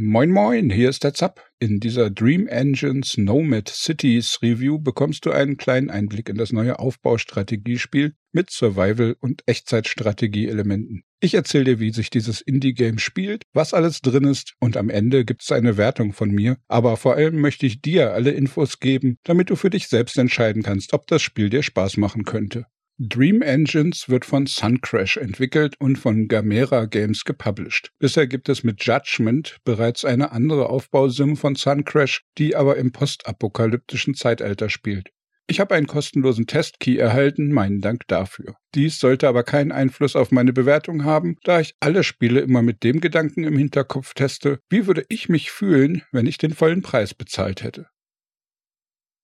Moin moin, hier ist der Zapp. In dieser Dream Engines Nomad Cities Review bekommst du einen kleinen Einblick in das neue Aufbaustrategiespiel mit Survival- und Echtzeitstrategie-Elementen. Ich erzähle dir, wie sich dieses Indie-Game spielt, was alles drin ist und am Ende gibt es eine Wertung von mir. Aber vor allem möchte ich dir alle Infos geben, damit du für dich selbst entscheiden kannst, ob das Spiel dir Spaß machen könnte. Dream Engines wird von Suncrash entwickelt und von Gamera Games gepublished. Bisher gibt es mit Judgment bereits eine andere Aufbausim von Suncrash, die aber im postapokalyptischen Zeitalter spielt. Ich habe einen kostenlosen Testkey erhalten, meinen Dank dafür. Dies sollte aber keinen Einfluss auf meine Bewertung haben, da ich alle Spiele immer mit dem Gedanken im Hinterkopf teste, wie würde ich mich fühlen, wenn ich den vollen Preis bezahlt hätte.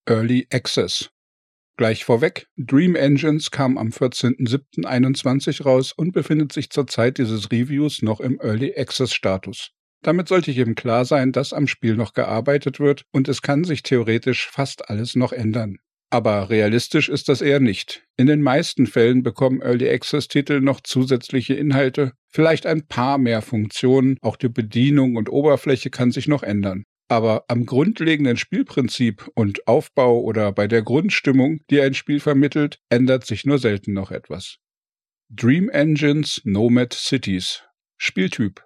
Early Access Gleich vorweg, Dream Engines kam am 14.07.21 raus und befindet sich zur Zeit dieses Reviews noch im Early Access Status. Damit sollte jedem klar sein, dass am Spiel noch gearbeitet wird und es kann sich theoretisch fast alles noch ändern. Aber realistisch ist das eher nicht. In den meisten Fällen bekommen Early Access Titel noch zusätzliche Inhalte, vielleicht ein paar mehr Funktionen, auch die Bedienung und Oberfläche kann sich noch ändern. Aber am grundlegenden Spielprinzip und Aufbau oder bei der Grundstimmung, die ein Spiel vermittelt, ändert sich nur selten noch etwas. Dream Engines Nomad Cities Spieltyp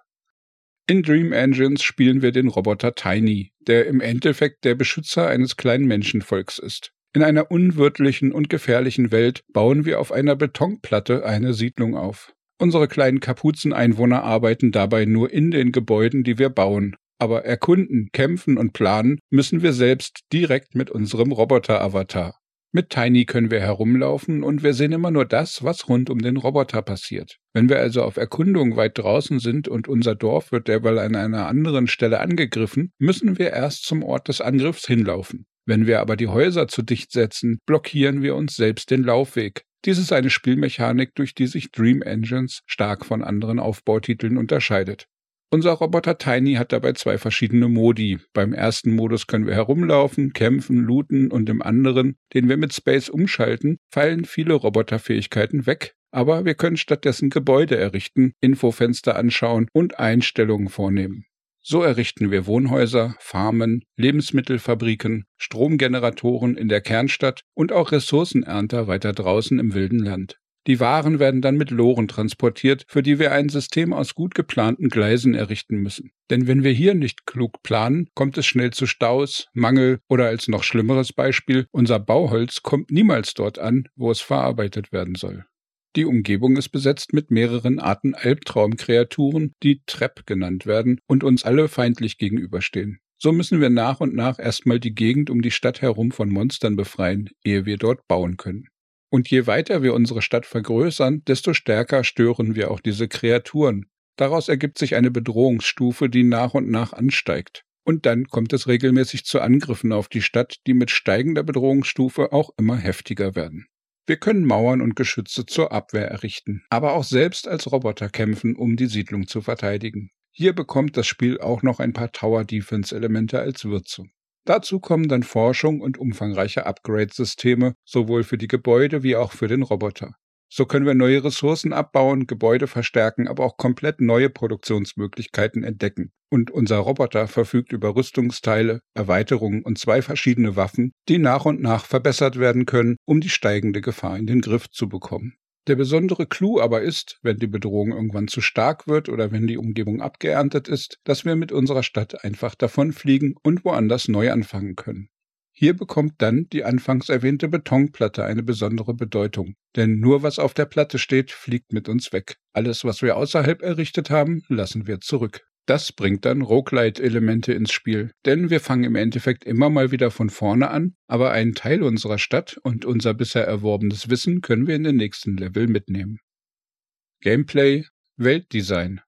in Dream Engines spielen wir den Roboter Tiny, der im Endeffekt der Beschützer eines kleinen Menschenvolks ist. In einer unwirtlichen und gefährlichen Welt bauen wir auf einer Betonplatte eine Siedlung auf. Unsere kleinen Kapuzeneinwohner arbeiten dabei nur in den Gebäuden, die wir bauen, aber erkunden, kämpfen und planen müssen wir selbst direkt mit unserem Roboter-Avatar. Mit Tiny können wir herumlaufen und wir sehen immer nur das, was rund um den Roboter passiert. Wenn wir also auf Erkundung weit draußen sind und unser Dorf wird derweil an einer anderen Stelle angegriffen, müssen wir erst zum Ort des Angriffs hinlaufen. Wenn wir aber die Häuser zu dicht setzen, blockieren wir uns selbst den Laufweg. Dies ist eine Spielmechanik, durch die sich Dream Engines stark von anderen Aufbautiteln unterscheidet. Unser Roboter Tiny hat dabei zwei verschiedene Modi. Beim ersten Modus können wir herumlaufen, kämpfen, looten und im anderen, den wir mit Space umschalten, fallen viele Roboterfähigkeiten weg. Aber wir können stattdessen Gebäude errichten, Infofenster anschauen und Einstellungen vornehmen. So errichten wir Wohnhäuser, Farmen, Lebensmittelfabriken, Stromgeneratoren in der Kernstadt und auch Ressourcenernter weiter draußen im wilden Land. Die Waren werden dann mit Loren transportiert, für die wir ein System aus gut geplanten Gleisen errichten müssen. Denn wenn wir hier nicht klug planen, kommt es schnell zu Staus, Mangel oder als noch schlimmeres Beispiel, unser Bauholz kommt niemals dort an, wo es verarbeitet werden soll. Die Umgebung ist besetzt mit mehreren Arten Albtraumkreaturen, die Trepp genannt werden und uns alle feindlich gegenüberstehen. So müssen wir nach und nach erstmal die Gegend um die Stadt herum von Monstern befreien, ehe wir dort bauen können. Und je weiter wir unsere Stadt vergrößern, desto stärker stören wir auch diese Kreaturen. Daraus ergibt sich eine Bedrohungsstufe, die nach und nach ansteigt. Und dann kommt es regelmäßig zu Angriffen auf die Stadt, die mit steigender Bedrohungsstufe auch immer heftiger werden. Wir können Mauern und Geschütze zur Abwehr errichten, aber auch selbst als Roboter kämpfen, um die Siedlung zu verteidigen. Hier bekommt das Spiel auch noch ein paar Tower-Defense-Elemente als Würzung. Dazu kommen dann Forschung und umfangreiche Upgrade-Systeme, sowohl für die Gebäude wie auch für den Roboter. So können wir neue Ressourcen abbauen, Gebäude verstärken, aber auch komplett neue Produktionsmöglichkeiten entdecken. Und unser Roboter verfügt über Rüstungsteile, Erweiterungen und zwei verschiedene Waffen, die nach und nach verbessert werden können, um die steigende Gefahr in den Griff zu bekommen. Der besondere Clou aber ist, wenn die Bedrohung irgendwann zu stark wird oder wenn die Umgebung abgeerntet ist, dass wir mit unserer Stadt einfach davonfliegen und woanders neu anfangen können. Hier bekommt dann die anfangs erwähnte Betonplatte eine besondere Bedeutung. Denn nur was auf der Platte steht, fliegt mit uns weg. Alles, was wir außerhalb errichtet haben, lassen wir zurück. Das bringt dann Roguelite-Elemente ins Spiel, denn wir fangen im Endeffekt immer mal wieder von vorne an, aber einen Teil unserer Stadt und unser bisher erworbenes Wissen können wir in den nächsten Level mitnehmen. Gameplay, Weltdesign.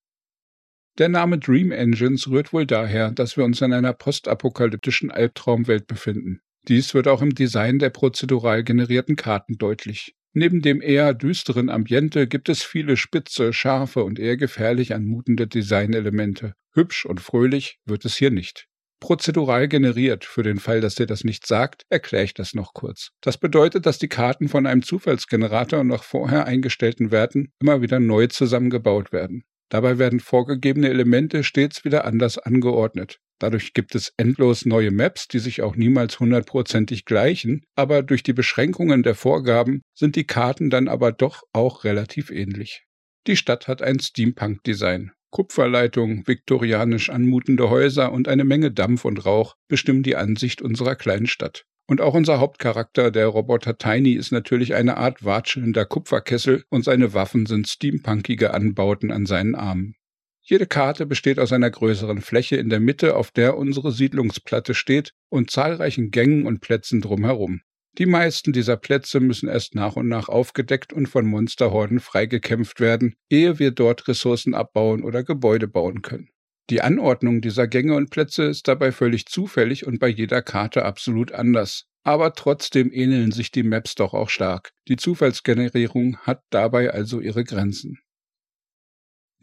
Der Name Dream Engines rührt wohl daher, dass wir uns in einer postapokalyptischen Albtraumwelt befinden. Dies wird auch im Design der prozedural generierten Karten deutlich. Neben dem eher düsteren Ambiente gibt es viele spitze, scharfe und eher gefährlich anmutende Designelemente. Hübsch und fröhlich wird es hier nicht. Prozedural generiert, für den Fall, dass dir das nicht sagt, erkläre ich das noch kurz. Das bedeutet, dass die Karten von einem Zufallsgenerator nach vorher eingestellten Werten immer wieder neu zusammengebaut werden. Dabei werden vorgegebene Elemente stets wieder anders angeordnet. Dadurch gibt es endlos neue Maps, die sich auch niemals hundertprozentig gleichen, aber durch die Beschränkungen der Vorgaben sind die Karten dann aber doch auch relativ ähnlich. Die Stadt hat ein Steampunk-Design. Kupferleitungen, viktorianisch anmutende Häuser und eine Menge Dampf und Rauch bestimmen die Ansicht unserer kleinen Stadt. Und auch unser Hauptcharakter, der Roboter Tiny, ist natürlich eine Art watschelnder Kupferkessel und seine Waffen sind steampunkige Anbauten an seinen Armen. Jede Karte besteht aus einer größeren Fläche in der Mitte, auf der unsere Siedlungsplatte steht, und zahlreichen Gängen und Plätzen drumherum. Die meisten dieser Plätze müssen erst nach und nach aufgedeckt und von Monsterhorden freigekämpft werden, ehe wir dort Ressourcen abbauen oder Gebäude bauen können. Die Anordnung dieser Gänge und Plätze ist dabei völlig zufällig und bei jeder Karte absolut anders. Aber trotzdem ähneln sich die Maps doch auch stark. Die Zufallsgenerierung hat dabei also ihre Grenzen.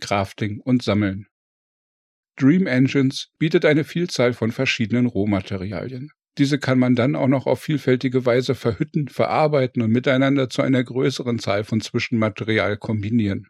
Crafting und Sammeln. Dream Engines bietet eine Vielzahl von verschiedenen Rohmaterialien. Diese kann man dann auch noch auf vielfältige Weise verhütten, verarbeiten und miteinander zu einer größeren Zahl von Zwischenmaterial kombinieren.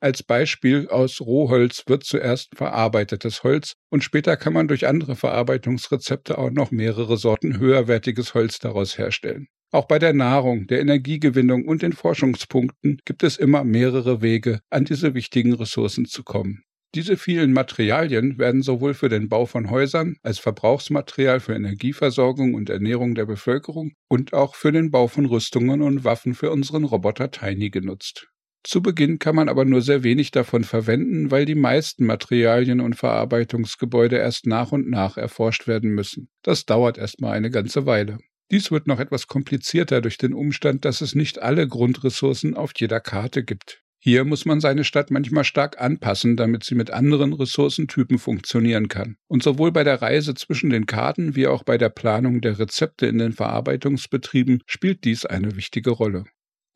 Als Beispiel aus Rohholz wird zuerst verarbeitetes Holz und später kann man durch andere Verarbeitungsrezepte auch noch mehrere Sorten höherwertiges Holz daraus herstellen. Auch bei der Nahrung, der Energiegewinnung und den Forschungspunkten gibt es immer mehrere Wege, an diese wichtigen Ressourcen zu kommen. Diese vielen Materialien werden sowohl für den Bau von Häusern als Verbrauchsmaterial für Energieversorgung und Ernährung der Bevölkerung und auch für den Bau von Rüstungen und Waffen für unseren Roboter Tiny genutzt. Zu Beginn kann man aber nur sehr wenig davon verwenden, weil die meisten Materialien und Verarbeitungsgebäude erst nach und nach erforscht werden müssen. Das dauert erstmal eine ganze Weile. Dies wird noch etwas komplizierter durch den Umstand, dass es nicht alle Grundressourcen auf jeder Karte gibt. Hier muss man seine Stadt manchmal stark anpassen, damit sie mit anderen Ressourcentypen funktionieren kann. Und sowohl bei der Reise zwischen den Karten wie auch bei der Planung der Rezepte in den Verarbeitungsbetrieben spielt dies eine wichtige Rolle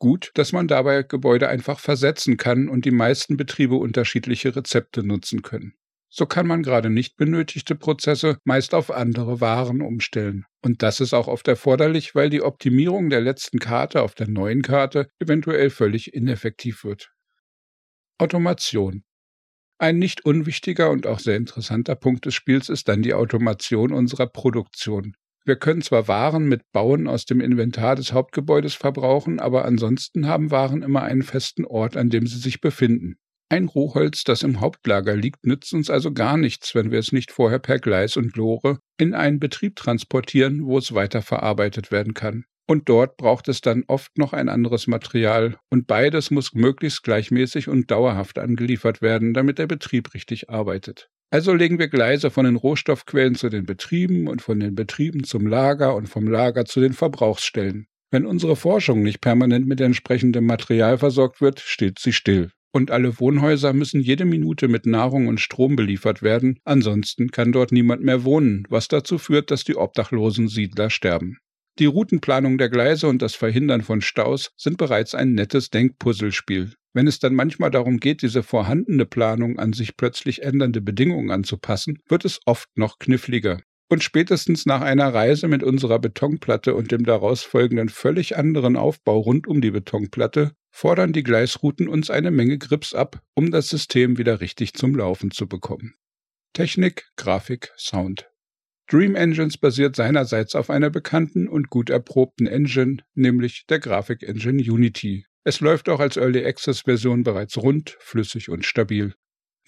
gut, dass man dabei Gebäude einfach versetzen kann und die meisten Betriebe unterschiedliche Rezepte nutzen können. So kann man gerade nicht benötigte Prozesse meist auf andere Waren umstellen. Und das ist auch oft erforderlich, weil die Optimierung der letzten Karte auf der neuen Karte eventuell völlig ineffektiv wird. Automation. Ein nicht unwichtiger und auch sehr interessanter Punkt des Spiels ist dann die Automation unserer Produktion. Wir können zwar Waren mit Bauen aus dem Inventar des Hauptgebäudes verbrauchen, aber ansonsten haben Waren immer einen festen Ort, an dem sie sich befinden. Ein Rohholz, das im Hauptlager liegt, nützt uns also gar nichts, wenn wir es nicht vorher per Gleis und Lore in einen Betrieb transportieren, wo es weiterverarbeitet werden kann. Und dort braucht es dann oft noch ein anderes Material, und beides muss möglichst gleichmäßig und dauerhaft angeliefert werden, damit der Betrieb richtig arbeitet. Also legen wir Gleise von den Rohstoffquellen zu den Betrieben und von den Betrieben zum Lager und vom Lager zu den Verbrauchsstellen. Wenn unsere Forschung nicht permanent mit entsprechendem Material versorgt wird, steht sie still. Und alle Wohnhäuser müssen jede Minute mit Nahrung und Strom beliefert werden, ansonsten kann dort niemand mehr wohnen, was dazu führt, dass die obdachlosen Siedler sterben. Die Routenplanung der Gleise und das Verhindern von Staus sind bereits ein nettes Denkpuzzlespiel. Wenn es dann manchmal darum geht, diese vorhandene Planung an sich plötzlich ändernde Bedingungen anzupassen, wird es oft noch kniffliger. Und spätestens nach einer Reise mit unserer Betonplatte und dem daraus folgenden völlig anderen Aufbau rund um die Betonplatte fordern die Gleisrouten uns eine Menge Grips ab, um das System wieder richtig zum Laufen zu bekommen. Technik, Grafik, Sound. Dream Engines basiert seinerseits auf einer bekannten und gut erprobten Engine, nämlich der Grafik-Engine Unity. Es läuft auch als Early Access Version bereits rund, flüssig und stabil.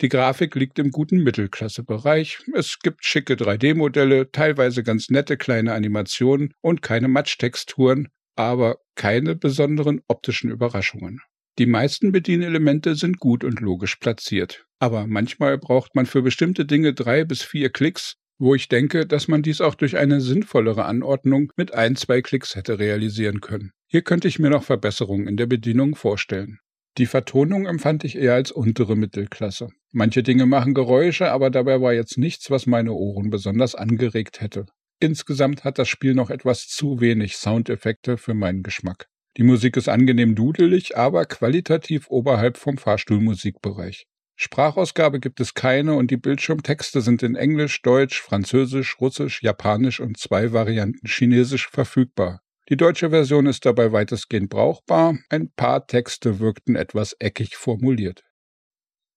Die Grafik liegt im guten Mittelklasse-Bereich. Es gibt schicke 3D-Modelle, teilweise ganz nette kleine Animationen und keine Matschtexturen, aber keine besonderen optischen Überraschungen. Die meisten Bedienelemente sind gut und logisch platziert. Aber manchmal braucht man für bestimmte Dinge drei bis vier Klicks wo ich denke, dass man dies auch durch eine sinnvollere Anordnung mit ein, zwei Klicks hätte realisieren können. Hier könnte ich mir noch Verbesserungen in der Bedienung vorstellen. Die Vertonung empfand ich eher als untere Mittelklasse. Manche Dinge machen Geräusche, aber dabei war jetzt nichts, was meine Ohren besonders angeregt hätte. Insgesamt hat das Spiel noch etwas zu wenig Soundeffekte für meinen Geschmack. Die Musik ist angenehm dudelig, aber qualitativ oberhalb vom Fahrstuhlmusikbereich. Sprachausgabe gibt es keine und die Bildschirmtexte sind in Englisch, Deutsch, Französisch, Russisch, Japanisch und zwei Varianten Chinesisch verfügbar. Die deutsche Version ist dabei weitestgehend brauchbar, ein paar Texte wirkten etwas eckig formuliert.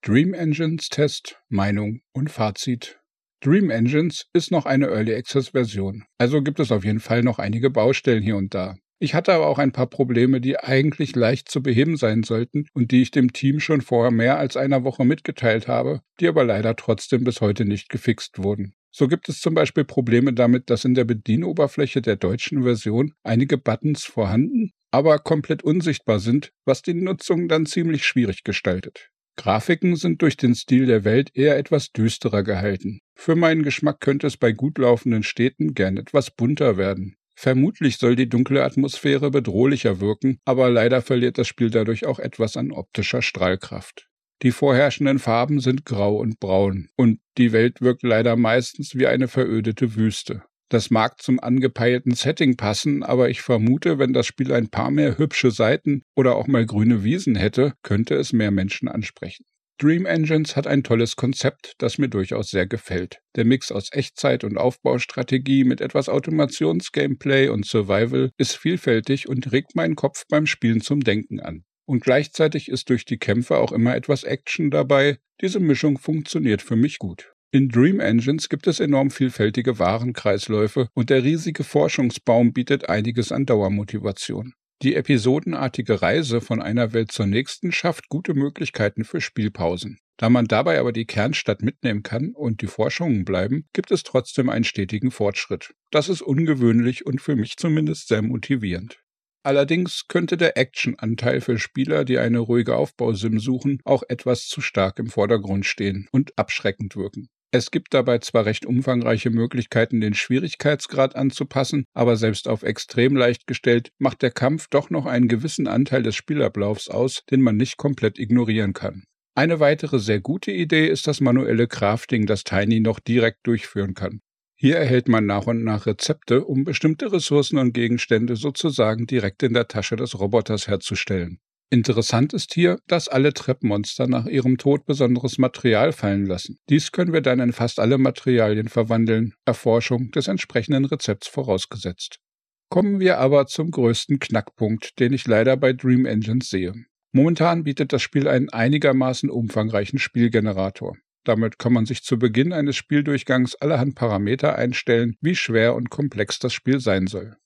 Dream Engines Test, Meinung und Fazit. Dream Engines ist noch eine Early Access Version, also gibt es auf jeden Fall noch einige Baustellen hier und da. Ich hatte aber auch ein paar Probleme, die eigentlich leicht zu beheben sein sollten und die ich dem Team schon vor mehr als einer Woche mitgeteilt habe, die aber leider trotzdem bis heute nicht gefixt wurden. So gibt es zum Beispiel Probleme damit, dass in der Bedienoberfläche der deutschen Version einige Buttons vorhanden, aber komplett unsichtbar sind, was die Nutzung dann ziemlich schwierig gestaltet. Grafiken sind durch den Stil der Welt eher etwas düsterer gehalten. Für meinen Geschmack könnte es bei gut laufenden Städten gern etwas bunter werden. Vermutlich soll die dunkle Atmosphäre bedrohlicher wirken, aber leider verliert das Spiel dadurch auch etwas an optischer Strahlkraft. Die vorherrschenden Farben sind grau und braun, und die Welt wirkt leider meistens wie eine verödete Wüste. Das mag zum angepeilten Setting passen, aber ich vermute, wenn das Spiel ein paar mehr hübsche Seiten oder auch mal grüne Wiesen hätte, könnte es mehr Menschen ansprechen. Dream Engines hat ein tolles Konzept, das mir durchaus sehr gefällt. Der Mix aus Echtzeit und Aufbaustrategie mit etwas Automations-Gameplay und Survival ist vielfältig und regt meinen Kopf beim Spielen zum Denken an. Und gleichzeitig ist durch die Kämpfe auch immer etwas Action dabei. Diese Mischung funktioniert für mich gut. In Dream Engines gibt es enorm vielfältige Warenkreisläufe und der riesige Forschungsbaum bietet einiges an Dauermotivation. Die episodenartige Reise von einer Welt zur nächsten schafft gute Möglichkeiten für Spielpausen. Da man dabei aber die Kernstadt mitnehmen kann und die Forschungen bleiben, gibt es trotzdem einen stetigen Fortschritt. Das ist ungewöhnlich und für mich zumindest sehr motivierend. Allerdings könnte der Action-Anteil für Spieler, die eine ruhige Aufbausim suchen, auch etwas zu stark im Vordergrund stehen und abschreckend wirken. Es gibt dabei zwar recht umfangreiche Möglichkeiten, den Schwierigkeitsgrad anzupassen, aber selbst auf extrem leicht gestellt macht der Kampf doch noch einen gewissen Anteil des Spielablaufs aus, den man nicht komplett ignorieren kann. Eine weitere sehr gute Idee ist das manuelle Crafting, das Tiny noch direkt durchführen kann. Hier erhält man nach und nach Rezepte, um bestimmte Ressourcen und Gegenstände sozusagen direkt in der Tasche des Roboters herzustellen. Interessant ist hier, dass alle Treppmonster nach ihrem Tod besonderes Material fallen lassen. Dies können wir dann in fast alle Materialien verwandeln, Erforschung des entsprechenden Rezepts vorausgesetzt. Kommen wir aber zum größten Knackpunkt, den ich leider bei Dream Engines sehe. Momentan bietet das Spiel einen einigermaßen umfangreichen Spielgenerator. Damit kann man sich zu Beginn eines Spieldurchgangs allerhand Parameter einstellen, wie schwer und komplex das Spiel sein soll.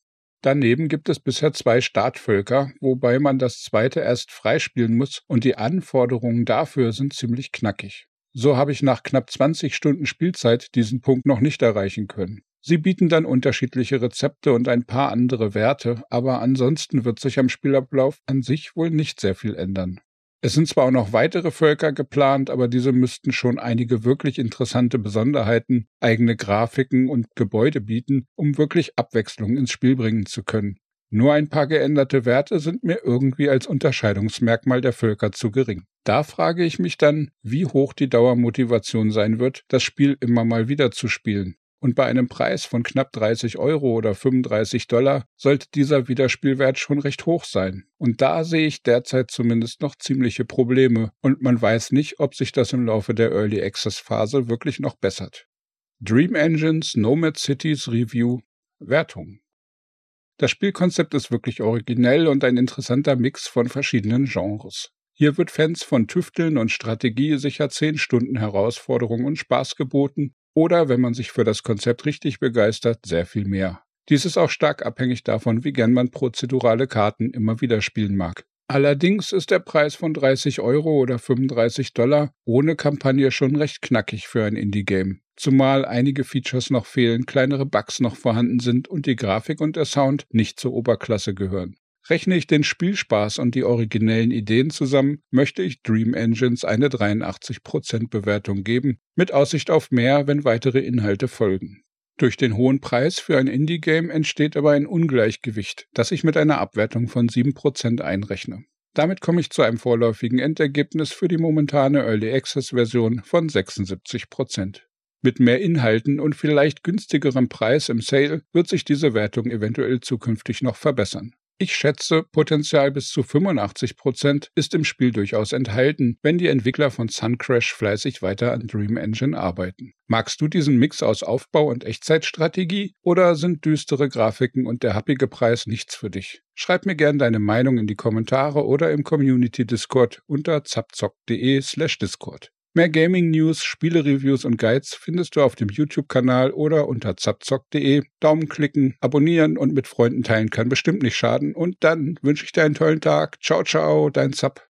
Daneben gibt es bisher zwei Startvölker, wobei man das zweite erst freispielen muss und die Anforderungen dafür sind ziemlich knackig. So habe ich nach knapp 20 Stunden Spielzeit diesen Punkt noch nicht erreichen können. Sie bieten dann unterschiedliche Rezepte und ein paar andere Werte, aber ansonsten wird sich am Spielablauf an sich wohl nicht sehr viel ändern. Es sind zwar auch noch weitere Völker geplant, aber diese müssten schon einige wirklich interessante Besonderheiten, eigene Grafiken und Gebäude bieten, um wirklich Abwechslung ins Spiel bringen zu können. Nur ein paar geänderte Werte sind mir irgendwie als Unterscheidungsmerkmal der Völker zu gering. Da frage ich mich dann, wie hoch die Dauermotivation sein wird, das Spiel immer mal wieder zu spielen. Und bei einem Preis von knapp 30 Euro oder 35 Dollar sollte dieser Wiederspielwert schon recht hoch sein. Und da sehe ich derzeit zumindest noch ziemliche Probleme und man weiß nicht, ob sich das im Laufe der Early Access Phase wirklich noch bessert. Dream Engines Nomad Cities Review Wertung. Das Spielkonzept ist wirklich originell und ein interessanter Mix von verschiedenen Genres. Hier wird Fans von Tüfteln und Strategie sicher 10 Stunden Herausforderung und Spaß geboten oder, wenn man sich für das Konzept richtig begeistert, sehr viel mehr. Dies ist auch stark abhängig davon, wie gern man prozedurale Karten immer wieder spielen mag. Allerdings ist der Preis von 30 Euro oder 35 Dollar ohne Kampagne schon recht knackig für ein Indie-Game. Zumal einige Features noch fehlen, kleinere Bugs noch vorhanden sind und die Grafik und der Sound nicht zur Oberklasse gehören. Rechne ich den Spielspaß und die originellen Ideen zusammen, möchte ich Dream Engines eine 83% Bewertung geben, mit Aussicht auf mehr, wenn weitere Inhalte folgen. Durch den hohen Preis für ein Indie-Game entsteht aber ein Ungleichgewicht, das ich mit einer Abwertung von 7% einrechne. Damit komme ich zu einem vorläufigen Endergebnis für die momentane Early Access-Version von 76%. Mit mehr Inhalten und vielleicht günstigerem Preis im Sale wird sich diese Wertung eventuell zukünftig noch verbessern. Ich schätze, Potenzial bis zu 85 Prozent ist im Spiel durchaus enthalten, wenn die Entwickler von Suncrash fleißig weiter an Dream Engine arbeiten. Magst du diesen Mix aus Aufbau und Echtzeitstrategie oder sind düstere Grafiken und der happige Preis nichts für dich? Schreib mir gern deine Meinung in die Kommentare oder im Community Discord unter zapzock.de/discord. Mehr Gaming-News, Spiele-Reviews und Guides findest du auf dem YouTube-Kanal oder unter zapzock.de. Daumen klicken, abonnieren und mit Freunden teilen kann bestimmt nicht schaden. Und dann wünsche ich dir einen tollen Tag. Ciao, ciao, dein Zap.